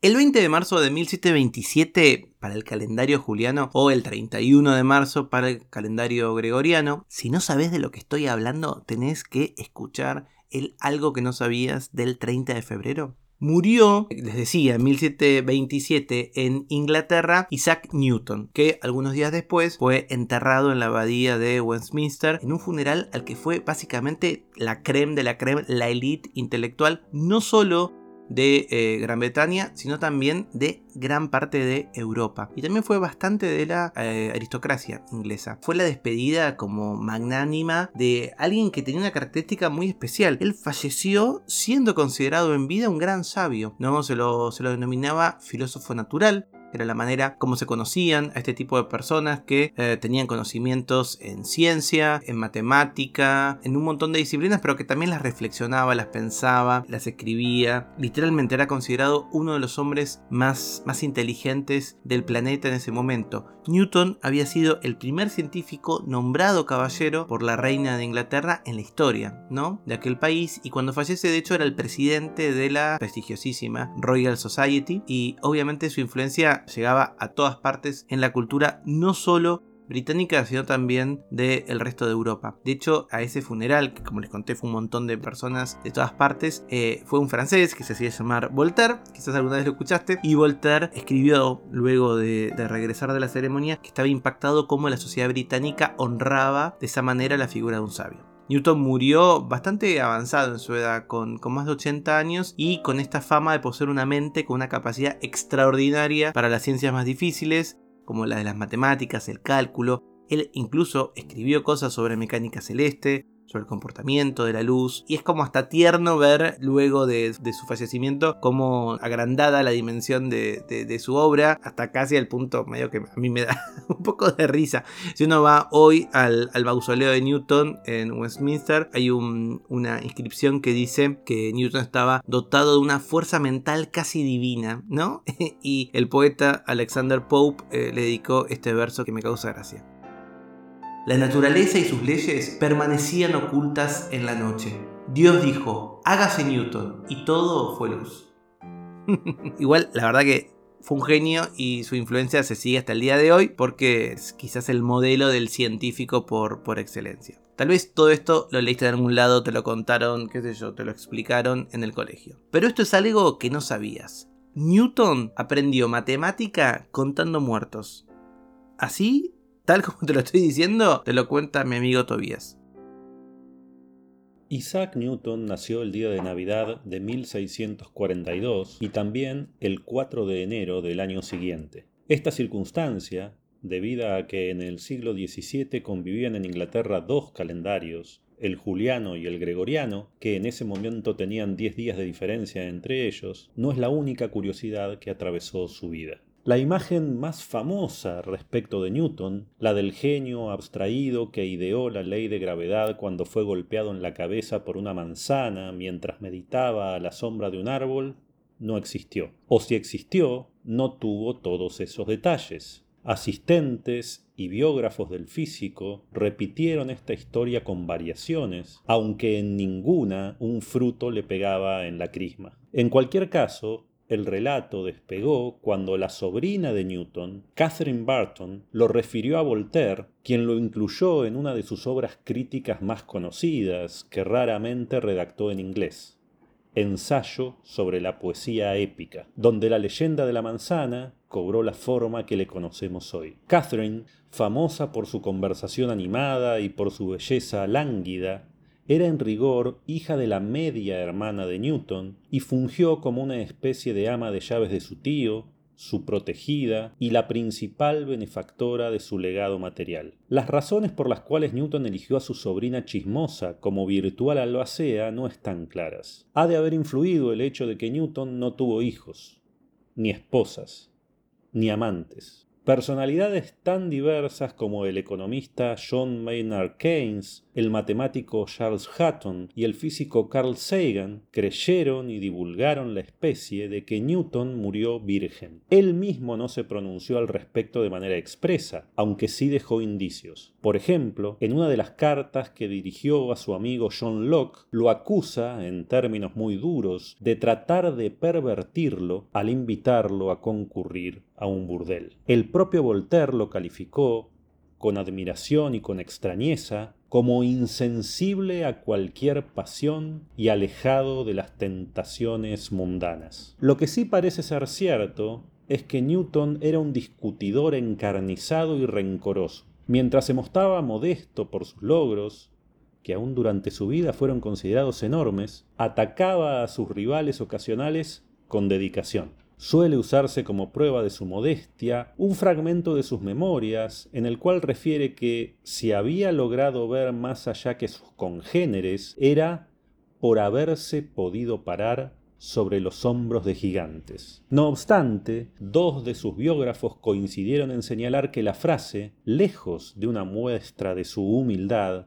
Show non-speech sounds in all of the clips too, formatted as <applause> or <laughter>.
El 20 de marzo de 1727 para el calendario juliano o el 31 de marzo para el calendario gregoriano, si no sabes de lo que estoy hablando, tenés que escuchar el algo que no sabías del 30 de febrero. Murió, les decía, en 1727 en Inglaterra Isaac Newton, que algunos días después fue enterrado en la abadía de Westminster en un funeral al que fue básicamente la creme de la creme, la élite intelectual, no solo de eh, Gran Bretaña, sino también de gran parte de Europa. Y también fue bastante de la eh, aristocracia inglesa. Fue la despedida como magnánima de alguien que tenía una característica muy especial. Él falleció siendo considerado en vida un gran sabio. ¿no? Se, lo, se lo denominaba filósofo natural era la manera como se conocían a este tipo de personas que eh, tenían conocimientos en ciencia, en matemática, en un montón de disciplinas, pero que también las reflexionaba, las pensaba, las escribía. Literalmente era considerado uno de los hombres más, más inteligentes del planeta en ese momento. Newton había sido el primer científico nombrado caballero por la reina de Inglaterra en la historia, ¿no? De aquel país y cuando fallece de hecho era el presidente de la prestigiosísima Royal Society y obviamente su influencia llegaba a todas partes en la cultura, no solo británica, sino también del resto de Europa. De hecho, a ese funeral, que como les conté fue un montón de personas de todas partes, eh, fue un francés que se hacía llamar Voltaire, quizás alguna vez lo escuchaste, y Voltaire escribió luego de, regresar de la ceremonia que estaba impactado cómo la sociedad británica honraba de esa manera la figura de un sabio. Newton murió bastante avanzado en su edad, con, más de 80 años y con esta fama de poseer una mente con una capacidad extraordinaria para las ciencias más difíciles, como la de las matemáticas, el cálculo. Él incluso escribió cosas sobre mecánica celeste, sobre el comportamiento de la luz. Y es como hasta tierno ver luego de, su fallecimiento como agrandada la dimensión de, su obra, hasta casi al punto medio que a mí me da <laughs> un poco de risa. Si uno va hoy al, mausoleo de Newton en Westminster, hay una inscripción que dice que Newton estaba dotado de una fuerza mental casi divina, ¿no? <laughs> y el poeta Alexander Pope eh, le dedicó este verso que me causa gracia. La naturaleza y sus leyes permanecían ocultas en la noche. Dios dijo, hágase Newton, y todo fue luz. <laughs> Igual, la verdad que fue un genio y su influencia se sigue hasta el día de hoy porque es quizás el modelo del científico por, por excelencia. Tal vez todo esto lo leíste de algún lado, te lo contaron, qué sé yo, te lo explicaron en el colegio. Pero esto es algo que no sabías. Newton aprendió matemática contando muertos. Así tal como te lo estoy diciendo, te lo cuenta mi amigo Tobías. Isaac Newton nació el día de Navidad de 1642 y también el 4 de enero del año siguiente. Esta circunstancia, debida a que en el siglo XVII convivían en Inglaterra dos calendarios, el juliano y el gregoriano, que en ese momento tenían 10 días de diferencia entre ellos, no es la única curiosidad que atravesó su vida. La imagen más famosa respecto de Newton, la del genio abstraído que ideó la ley de gravedad cuando fue golpeado en la cabeza por una manzana mientras meditaba a la sombra de un árbol, no existió. O si existió, no tuvo todos esos detalles. Asistentes y biógrafos del físico repitieron esta historia con variaciones, aunque en ninguna un fruto le pegaba en la crisma. En cualquier caso, el relato despegó cuando la sobrina de Newton, Catherine Barton, lo refirió a Voltaire, quien lo incluyó en una de sus obras críticas más conocidas, que raramente redactó en inglés. Ensayo sobre la poesía épica, donde la leyenda de la manzana cobró la forma que le conocemos hoy. Catherine, famosa por su conversación animada y por su belleza lánguida, era en rigor hija de la media hermana de Newton y fungió como una especie de ama de llaves de su tío, su protegida y la principal benefactora de su legado material. Las razones por las cuales Newton eligió a su sobrina chismosa como virtual albacea no están claras. Ha de haber influido el hecho de que Newton no tuvo hijos, ni esposas, ni amantes Personalidades tan diversas como el economista John Maynard Keynes, el matemático Charles Hutton y el físico Carl Sagan creyeron y divulgaron la especie de que Newton murió virgen. Él mismo no se pronunció al respecto de manera expresa, aunque sí dejó indicios. Por ejemplo, en una de las cartas que dirigió a su amigo John Locke, lo acusa, en términos muy duros, de tratar de pervertirlo al invitarlo a concurrir a un burdel. El propio Voltaire lo calificó, con admiración y con extrañeza, como insensible a cualquier pasión y alejado de las tentaciones mundanas. Lo que sí parece ser cierto es que Newton era un discutidor encarnizado y rencoroso. Mientras se mostraba modesto por sus logros, que aún durante su vida fueron considerados enormes, atacaba a sus rivales ocasionales con dedicación suele usarse como prueba de su modestia un fragmento de sus memorias en el cual refiere que si había logrado ver más allá que sus congéneres era por haberse podido parar sobre los hombros de gigantes. No obstante, dos de sus biógrafos coincidieron en señalar que la frase, lejos de una muestra de su humildad,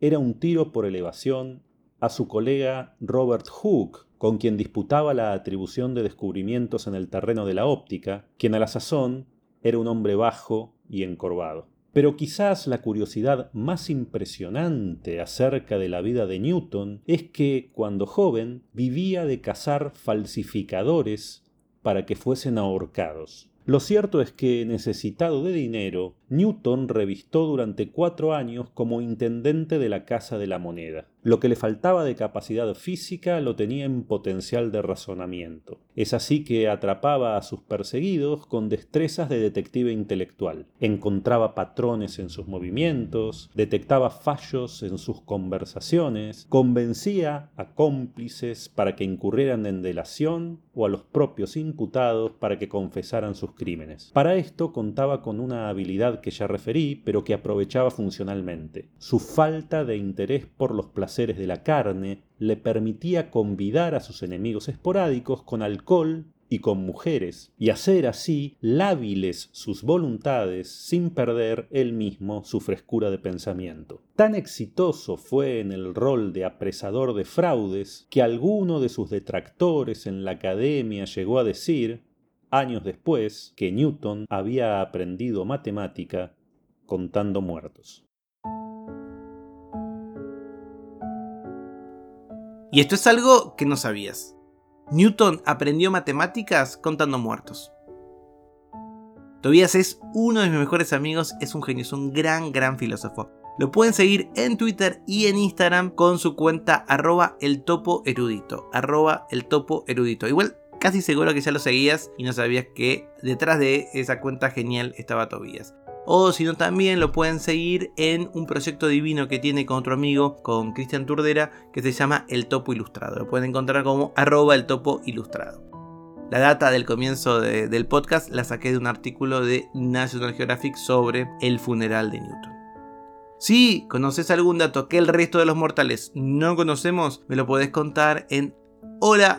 era un tiro por elevación a su colega Robert Hooke, con quien disputaba la atribución de descubrimientos en el terreno de la óptica, quien a la sazón era un hombre bajo y encorvado. Pero quizás la curiosidad más impresionante acerca de la vida de Newton es que, cuando joven, vivía de cazar falsificadores para que fuesen ahorcados. Lo cierto es que, necesitado de dinero, Newton revistó durante cuatro años como intendente de la Casa de la Moneda. Lo que le faltaba de capacidad física lo tenía en potencial de razonamiento. Es así que atrapaba a sus perseguidos con destrezas de detective intelectual. Encontraba patrones en sus movimientos, detectaba fallos en sus conversaciones, convencía a cómplices para que incurrieran en delación o a los propios imputados para que confesaran sus crímenes. Para esto contaba con una habilidad que ya referí, pero que aprovechaba funcionalmente. Su falta de interés por los placeres de la carne le permitía convidar a sus enemigos esporádicos con alcohol y con mujeres, y hacer así lábiles sus voluntades sin perder él mismo su frescura de pensamiento. Tan exitoso fue en el rol de apresador de fraudes que alguno de sus detractores en la academia llegó a decir años después que Newton había aprendido matemática contando muertos. Y esto es algo que no sabías. Newton aprendió matemáticas contando muertos. Tobias es uno de mis mejores amigos, es un genio, es un gran, gran filósofo. Lo pueden seguir en Twitter y en Instagram con su cuenta arroba el topo erudito. Arroba el topo erudito. Igual casi seguro que ya lo seguías y no sabías que detrás de esa cuenta genial estaba Tobías. O si no, también lo pueden seguir en un proyecto divino que tiene con otro amigo, con Cristian Turdera, que se llama El Topo Ilustrado. Lo pueden encontrar como arroba el topo ilustrado. La data del comienzo del podcast la saqué de un artículo de National Geographic sobre el funeral de Newton. Si conoces algún dato que el resto de los mortales no conocemos, me lo podés contar en hola.